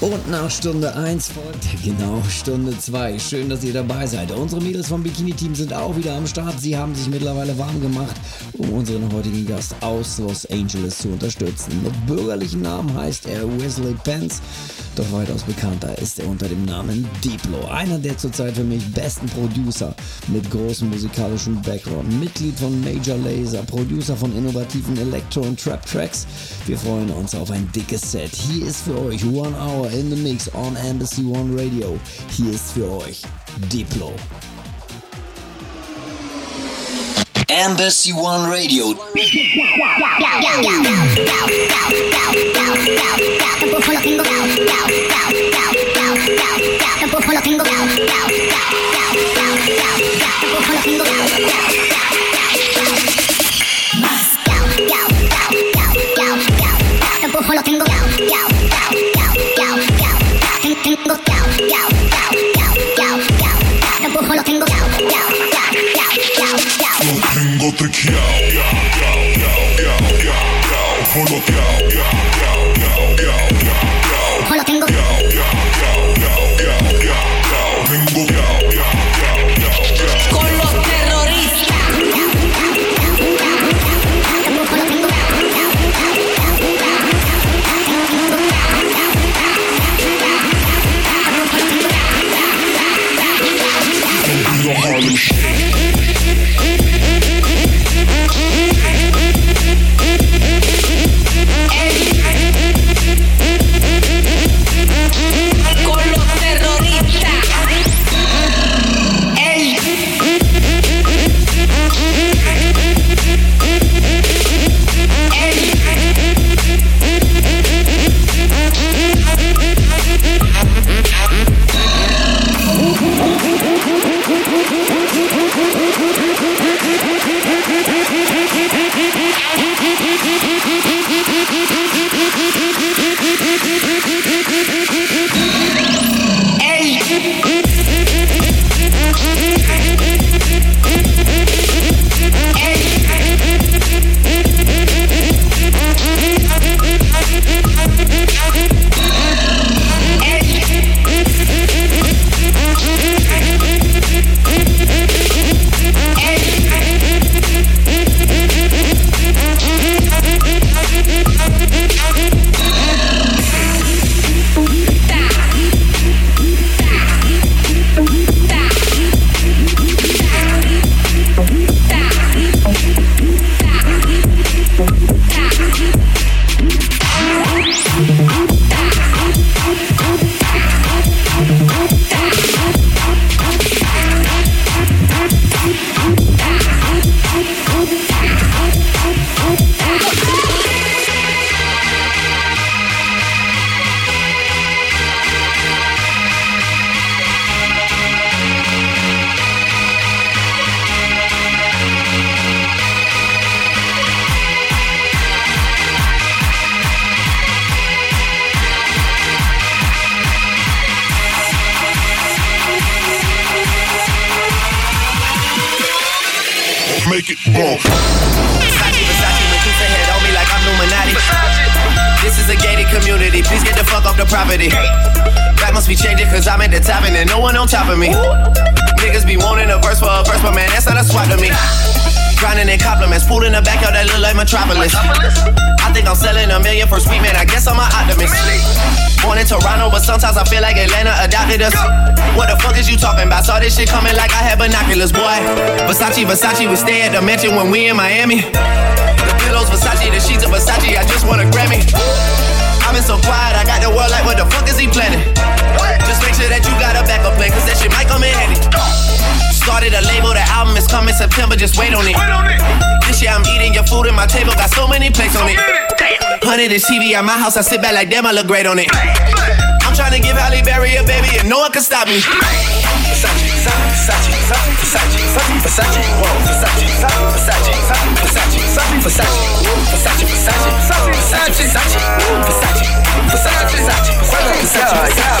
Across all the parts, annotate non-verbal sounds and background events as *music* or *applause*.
Und nach Stunde 1 folgt *laughs* genau Stunde 2. Schön, dass ihr dabei seid. Unsere Mädels vom Bikini-Team sind auch wieder am Start. Sie haben sich mittlerweile warm gemacht, um unseren heutigen Gast aus Los Angeles zu unterstützen. Mit bürgerlichen Namen heißt er Wesley Pence. Doch weitaus bekannter ist er unter dem Namen Diplo. Einer der zurzeit für mich besten Producer mit großem musikalischen Background. Mitglied von Major Laser, Producer von innovativen Electro- und Trap-Tracks. Wir freuen uns auf ein dickes Set. Hier ist für euch One Hour in the Mix on Embassy One Radio. Hier ist für euch Diplo. Embassy One Radio. tengo triqueado, coloteado, Lo community, please get the fuck off the property. That must be changing cause I'm at the top and no one on top of me. Niggas be wanting a verse for a verse, but man, that's not a swap to me. Grinding in compliments, pool in the backyard that look like Metropolis. I think I'm selling a million for sweet man, I guess I'm an optimist. Born in Toronto, but sometimes I feel like Atlanta adopted us. What the fuck is you talking about? Saw this shit coming like I had binoculars, boy. Versace, Versace, we stay at the mansion when we in Miami. The pillows Versace, the sheets of Versace, I just want a Grammy. I've been so quiet, I got the world like, what the fuck is he planning? Just make sure that you got a backup plan, cause that shit might come in handy. Started a label, the album is coming September, just wait on it. This year I'm eating your food and my table got so many plates on it. Hundred inch TV at my house, I sit back like damn, I look great on it. I'm trying to give Halle Berry a baby and no one can stop me. Versace, Versace, Versace, Versace, Versace, Versace, Versace, Versace, Versace, Versace, Versace, Versace, Versace, Versace, Versace, Versace, Versace.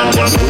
one, one, one.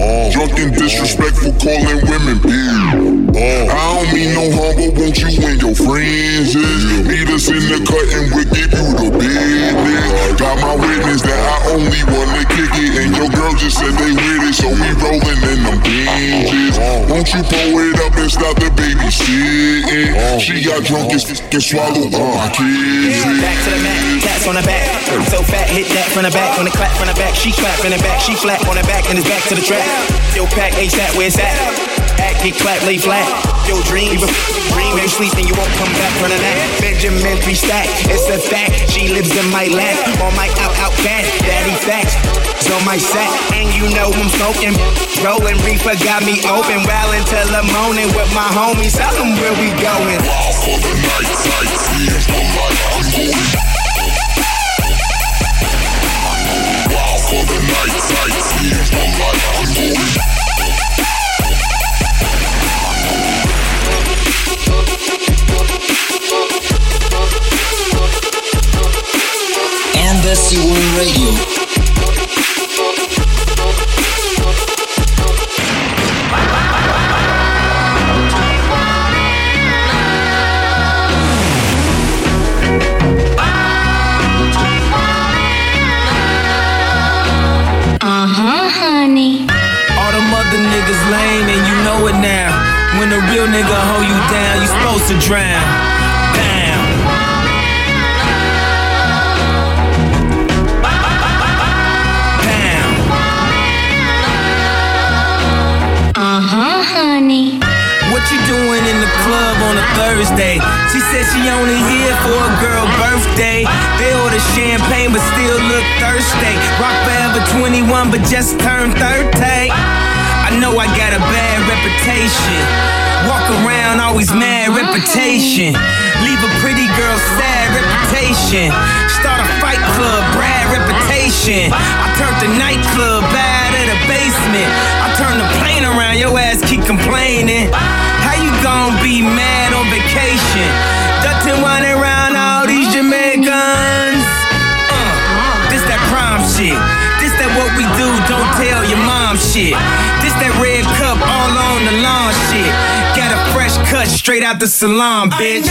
Uh, and disrespectful, calling women bitch. Uh, I don't mean no harm, but won't you and your friends is? Meet us in the cut and we'll give you the business. Got my witness that I only wanna kick it, and your girl just said they with it, so we rolling in them binges. Won't you pull it up and stop the babysitting? She got drunk and, and swallowed all my kids. Back to the mat, tats on the back. So fat, hit that from the back. When the clap from the back, she clap from the back. She flat on the back and it's back to the track. Yo, pack ASAP, where's that? Act, get clap, lay flat. Yo, dream, dream. When you sleep, then you won't come back from the nap. Benjamin three stack, it's a fact. She lives in my lap, on my out out cat. Daddy facts, on my sack, and you know I'm smoking. Rolling reefer got me open, well until the morning with my homies. Tell them where we going. Wild for the night, sight, seeing the light, I'm going. Embassy One Radio. She only here for a girl birthday. Fill the champagne but still look thirsty. Rock forever 21 but just turned 30. I know I got a bad reputation. Walk around always mad reputation. Leave a pretty girl sad reputation. Start a fight club, Brad reputation. I turned the nightclub bad at the basement. I turned the plane around, your ass keep complaining. How you gon' be mad on vacation? shit. This that what we do, don't tell your mom shit. This that red cup all on the lawn shit. Got a fresh cut straight out the salon, bitch.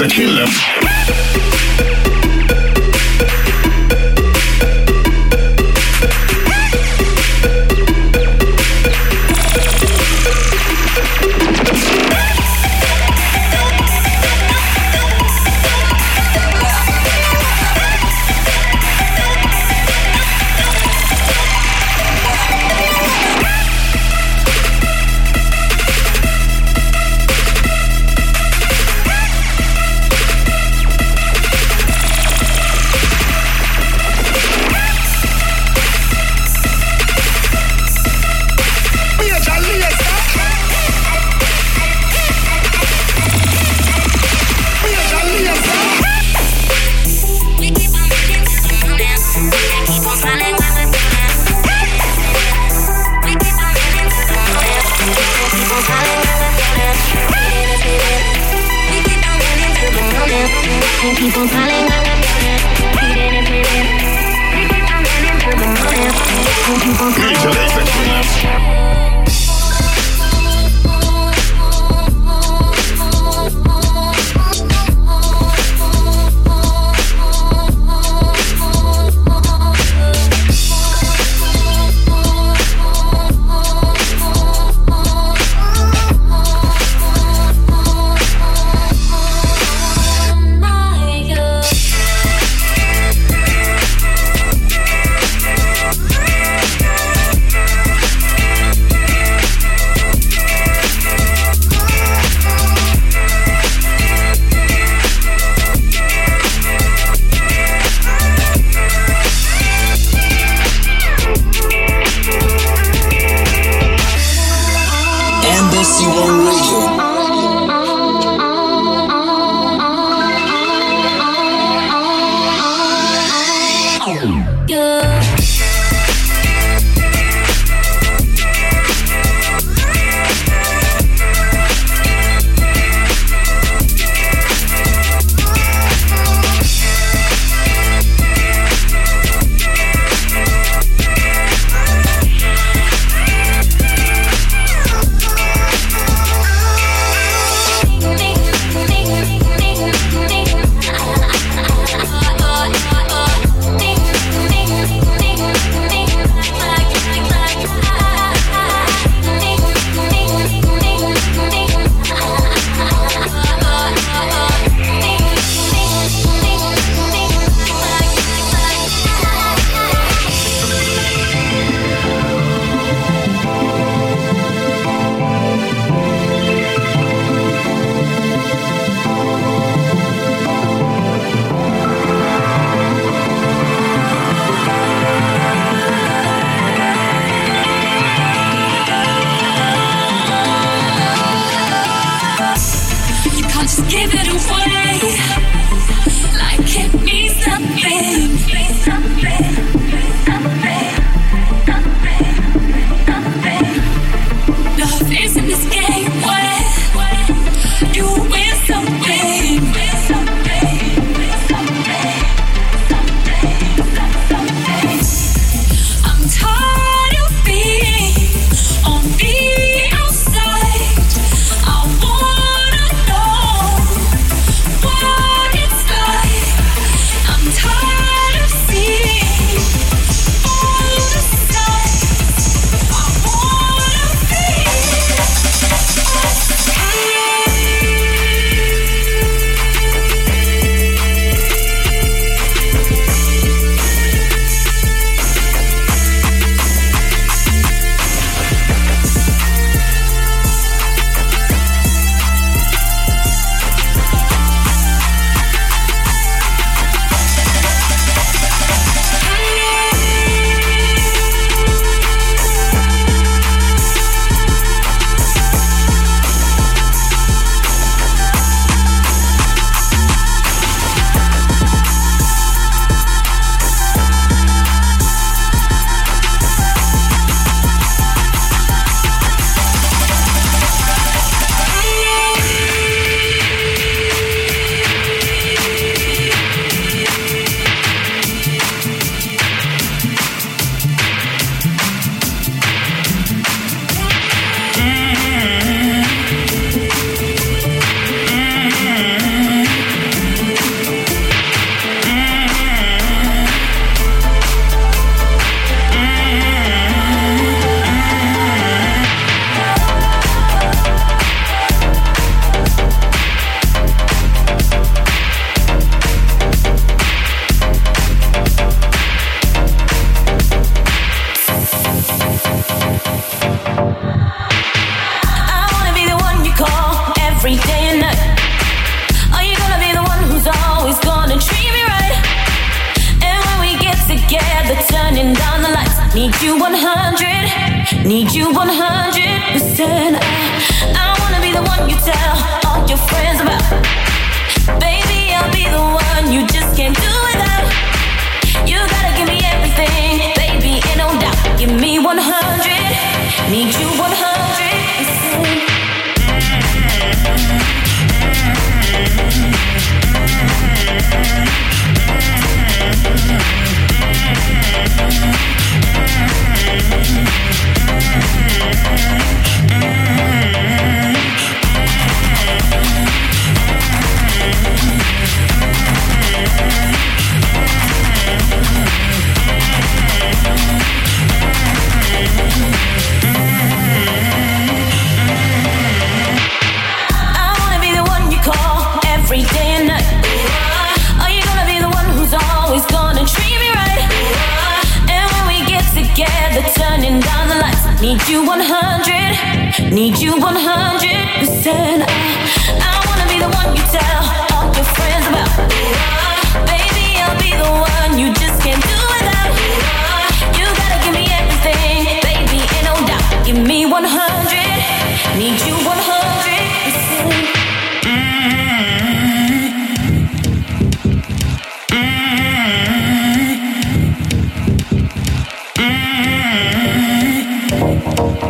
A killer.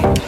Bye.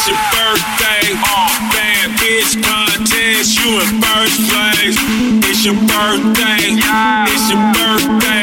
It's your birthday. Oh man, bitch contest. You in first place. It's your birthday. It's your birthday.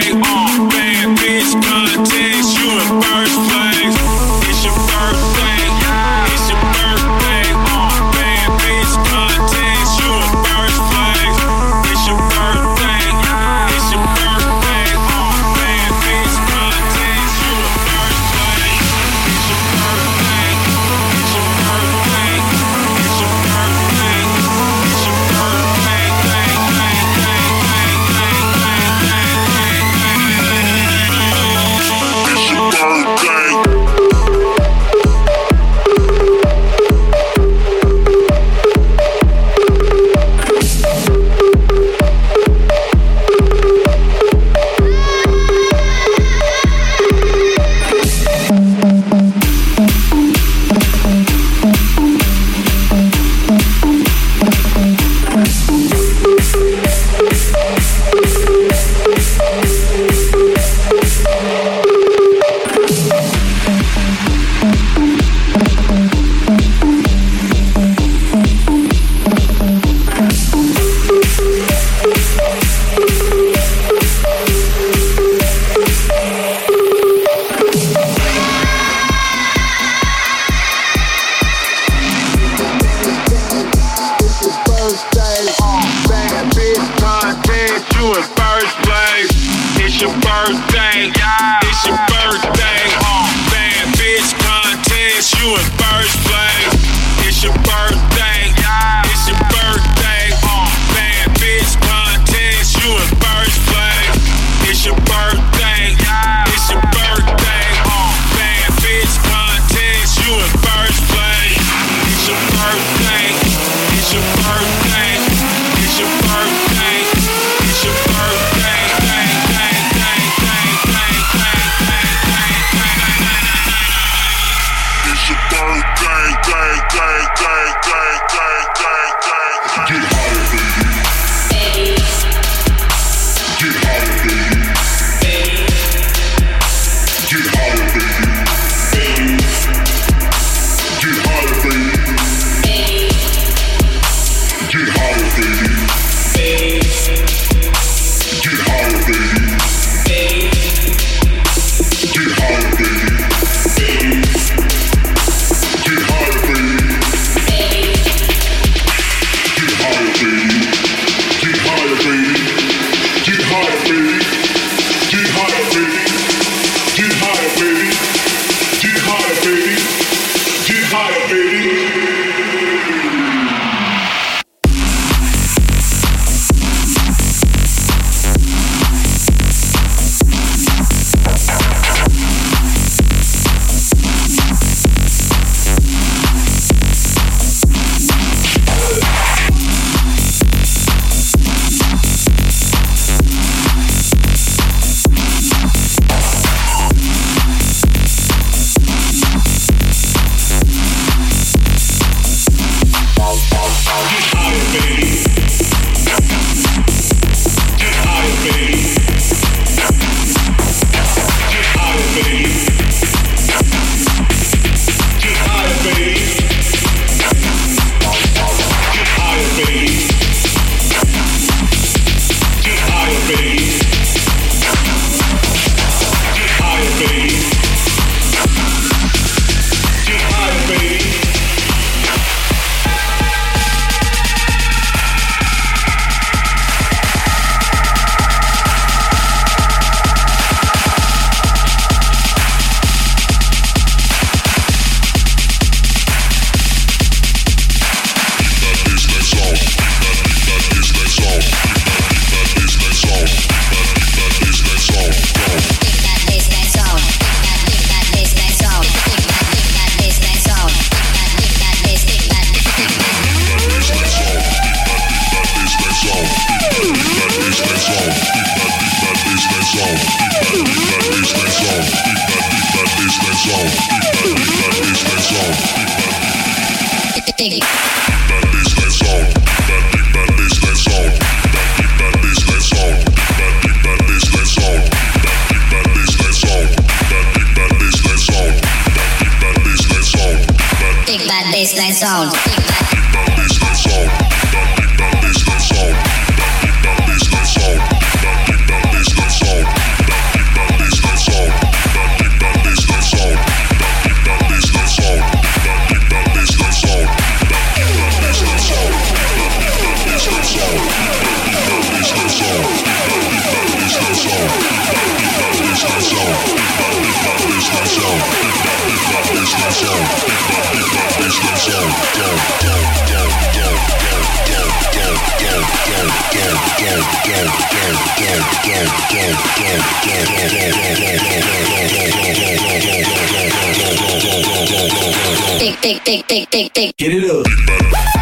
Get it up.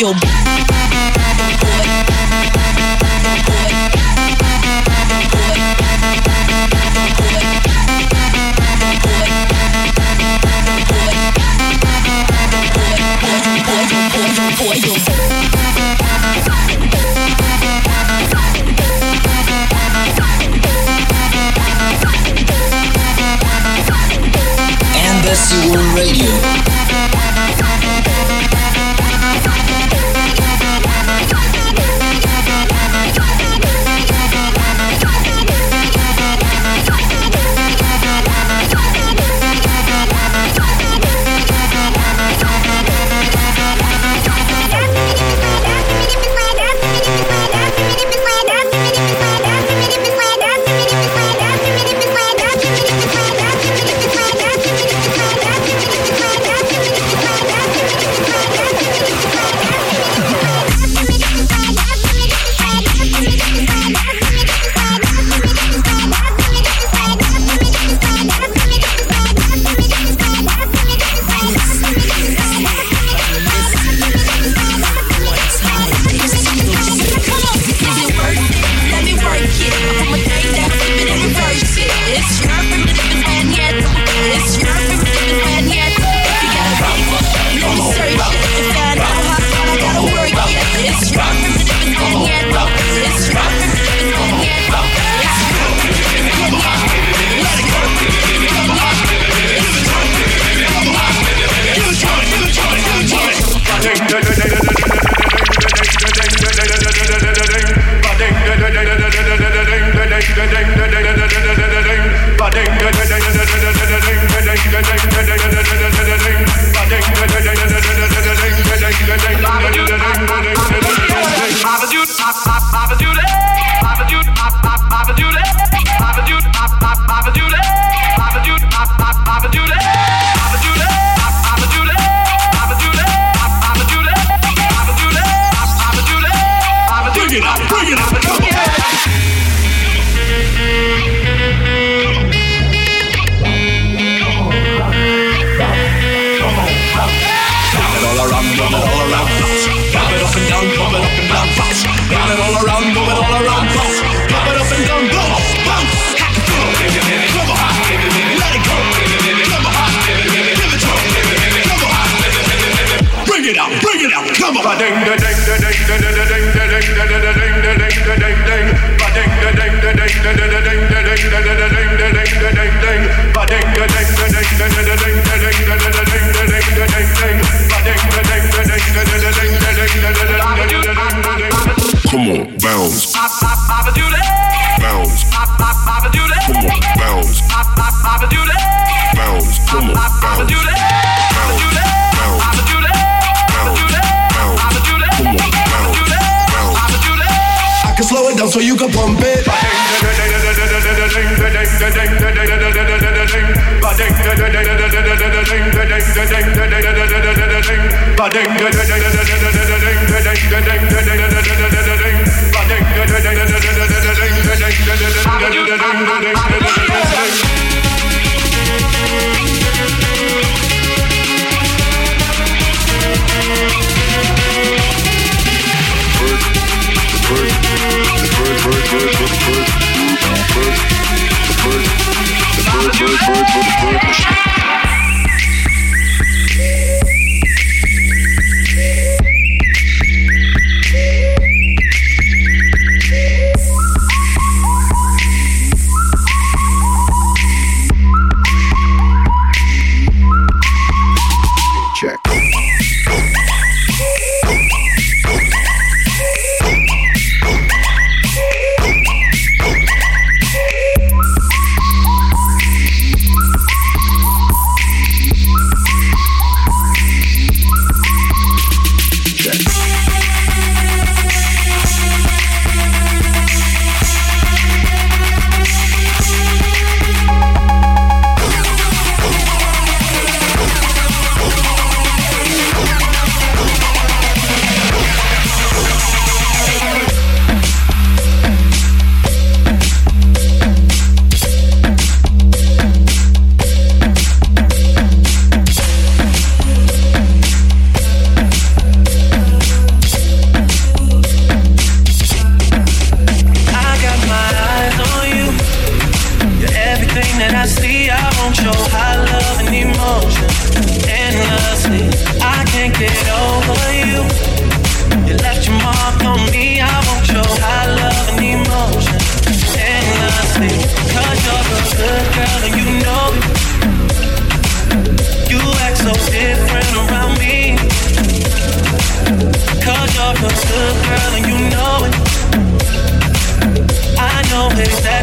your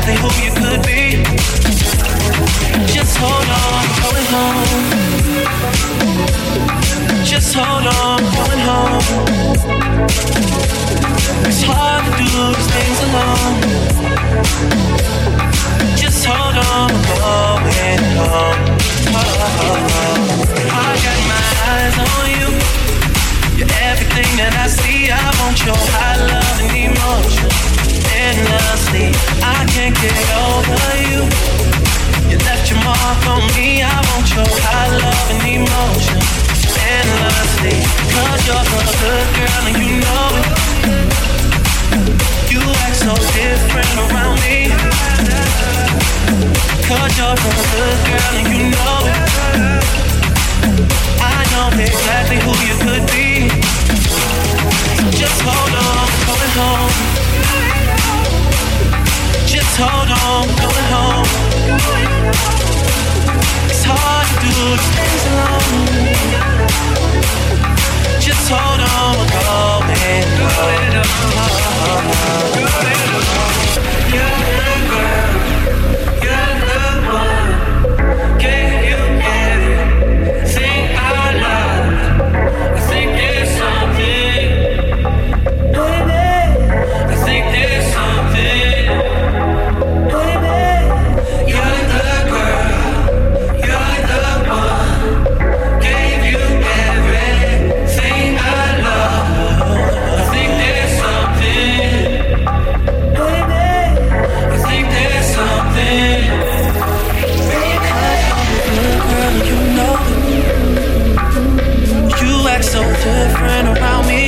exactly who you could be. Just hold on, going home. Just hold on, going home. It's hard to do these things alone. Just hold on, going home. Oh, I got my eyes on you. You're everything that I see. I want your high get over you. You left your mark on me. I want your high love and emotion endlessly. Cause you're a good girl and you know it. You act so different around me. Cause you're a good girl and you know it. I know exactly who you could be. Just hold on, going home. Just hold on, going home. It's hard to do things alone. Just hold on, going home. You're the good friend around me.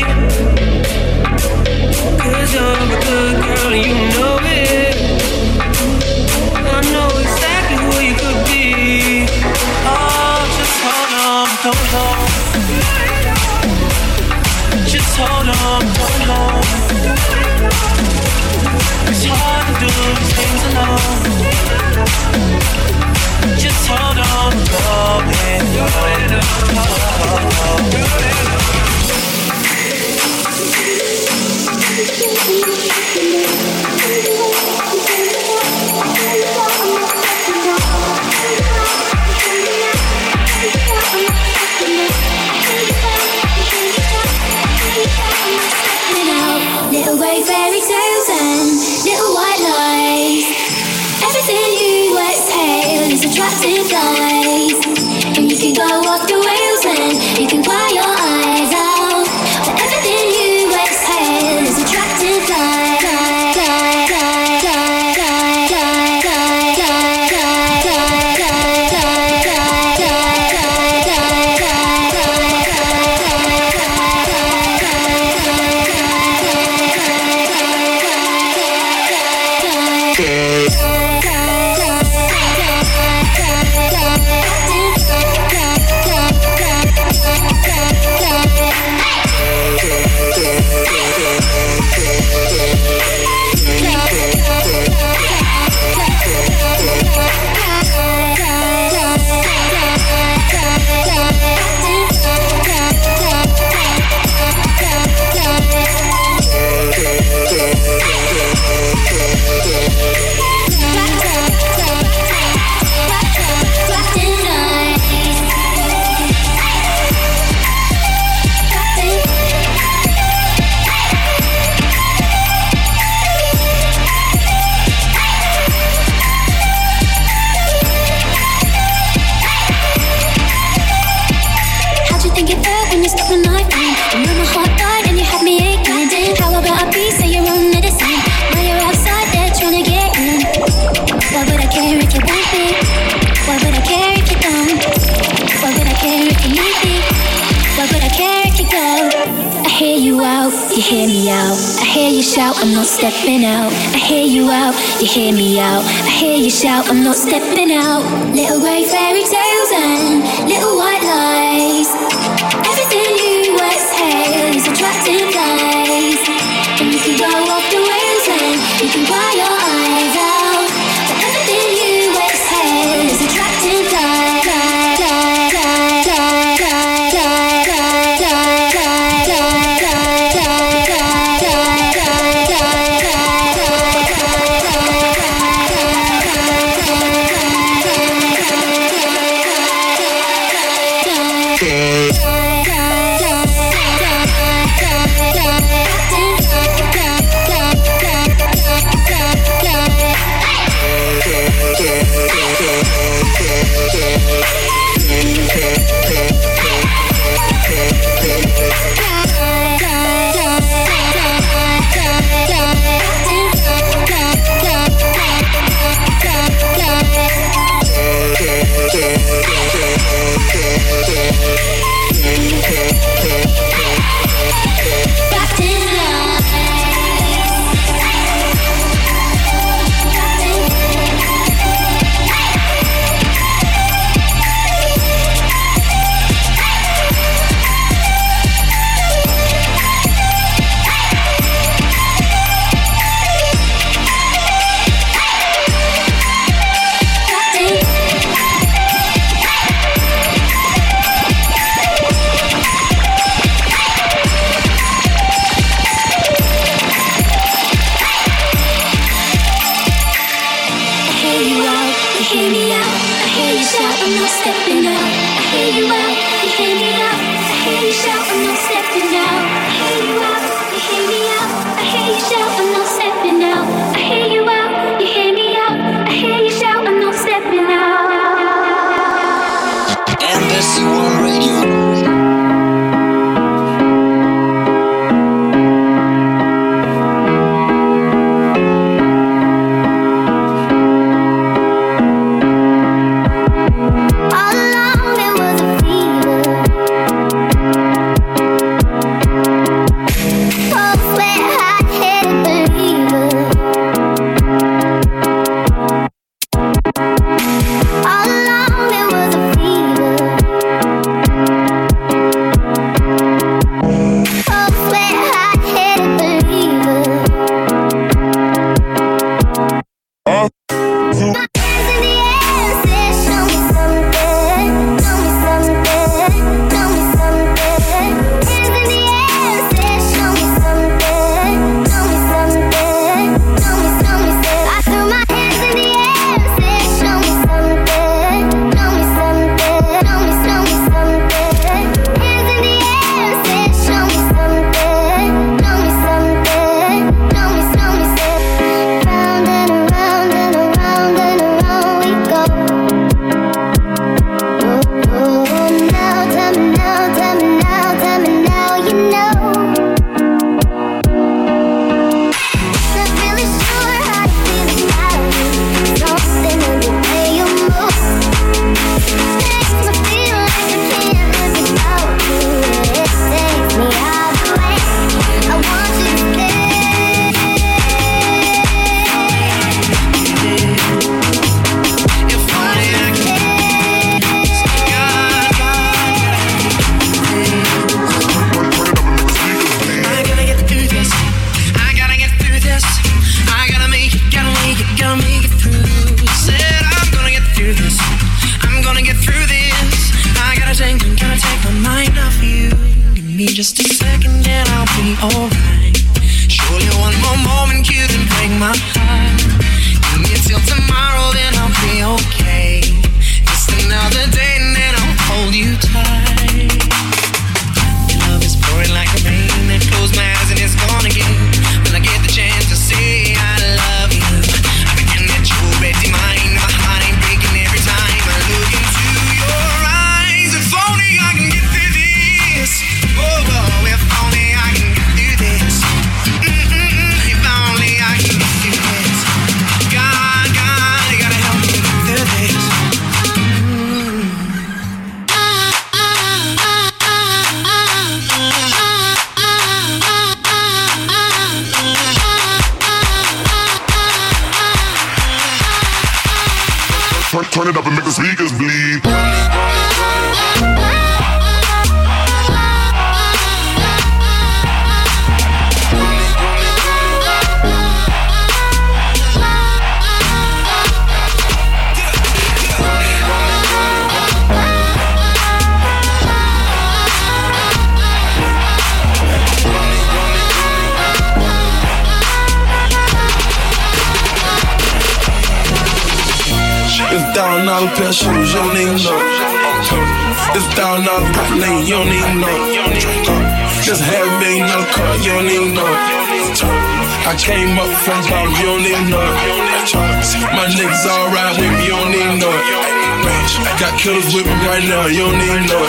I'm not stepping out. I hear you out, you hear me out. I hear you shout, I'm not stepping out. Little grey fairy tales and little white. Turn it up and make the speakers bleed. *laughs* dollar pair you don't even know. It's thousand dollar propylene, you don't even know. Just half a million dollar car, you don't even know. I came up from bottom, you don't even know. My niggas all ride with me, you don't even know. Got killers with me right now, you don't even know.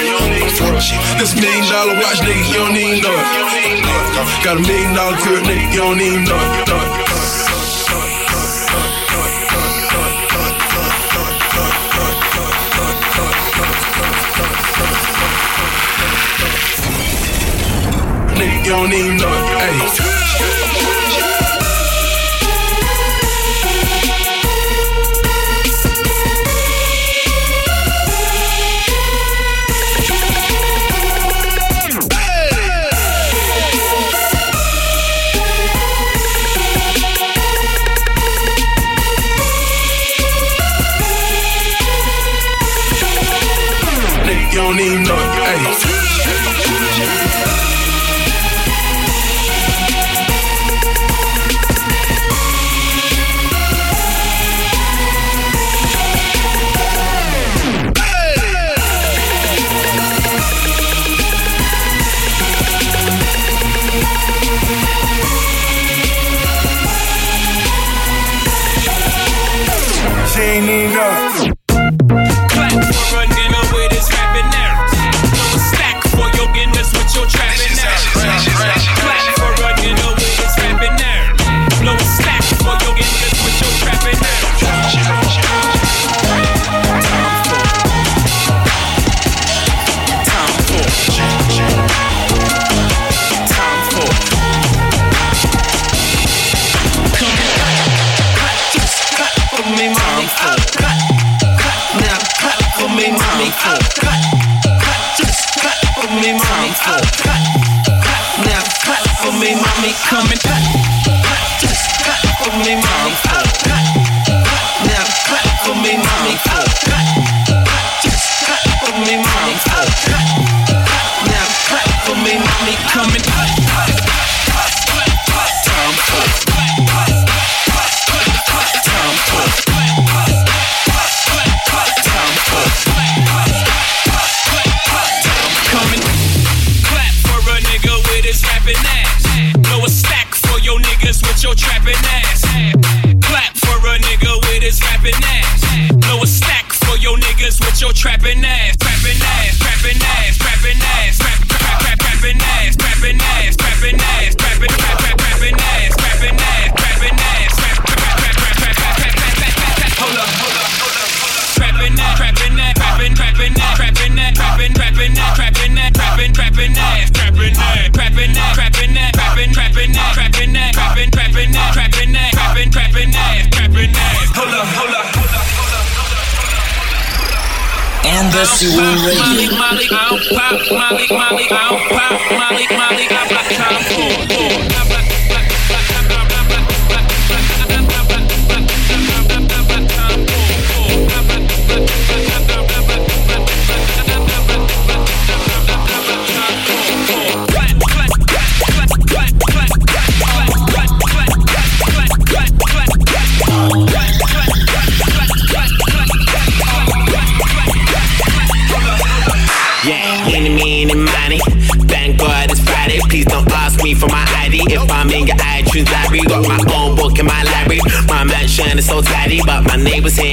This million dollar watch, nigga, you don't even know. Got a million dollar crib, nigga, you don't even know. don't need none. Ayy. Embassy Radio. Molly, daddy, but my neighbors here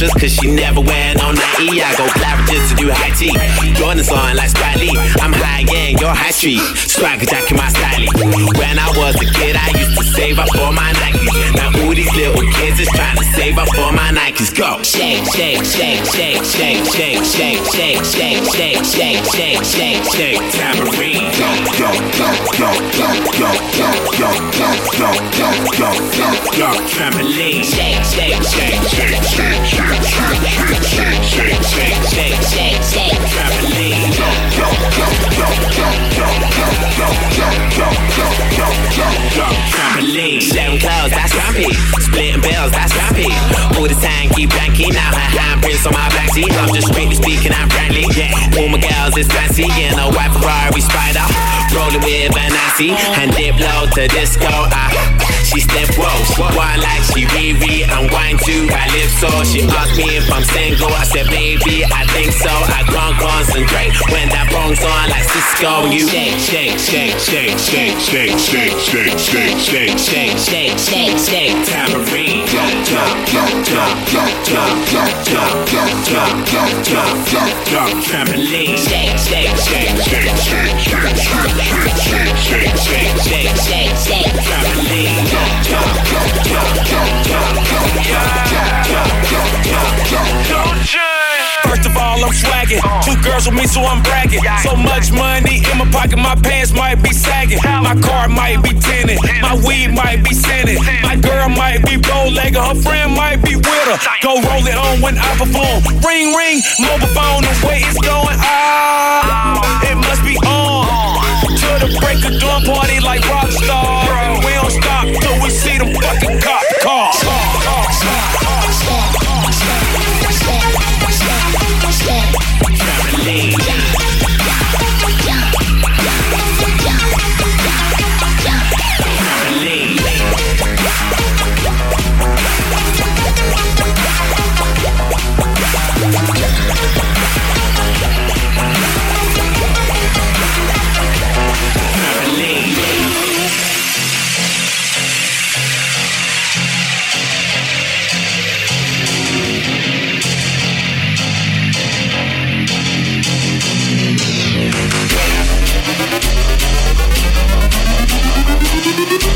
my cause she never wear no nighty. I go Claridge's to do high tea. Jordan's on like Spike Lee. I'm high end, you're high street. Swagger jack in my style. When I was a kid, I used to save up for my Nikes. Now all these little kids is trying to save up for my Nikes. Go. Shake, shake, shake, shake, shake, shake, shake, shake, shake, shake, shake, shake, shake, shake, tambourine. Yo, yo, yo, yo, yo, yo, yo, yo, yo, yo, yo, yo, yo, yo. Trampoline. Shake, shake, shake, shake, shake, shake, clothes, I strap. Splitting bills, I strap. All the time, keep blanking. Now her handprints on my black. I'm just strictly speaking, I'm friendly. All my girls is fancy. In a white Ferrari Spider. Rolling with Vanassi. And dip low to disco. I she step whoa. Wine like she Riri. And wine to her lips. So she asked me if I'm single. I said, maybe, I think so. I can't concentrate when that bong's on like Sisqo. You shake, shake, shake, shake, shake, shake, shake, shake, shake, shake, shake, shake, shake, shake, tambourine. Jump, jump, jump, jump, jump, jump, jump, jump, jump, jump, jump, jump, jump, jump, trampoline. Shake, shake, shake, shake, shake, shake, shake, shake, shake, shake, shake, shake, trampoline. Jump, jump, First of all, I'm swagging. Two girls with me, so I'm bragging. So much money in my pocket, my pants might be sagging. My car might be tinted. My weed might be scented. My girl might be bow legged. Her friend might be with her. Go roll it on when I perform. Ring, ring, mobile phone. The way it's going ah, it must be on. To the break of dawn party like rock stars.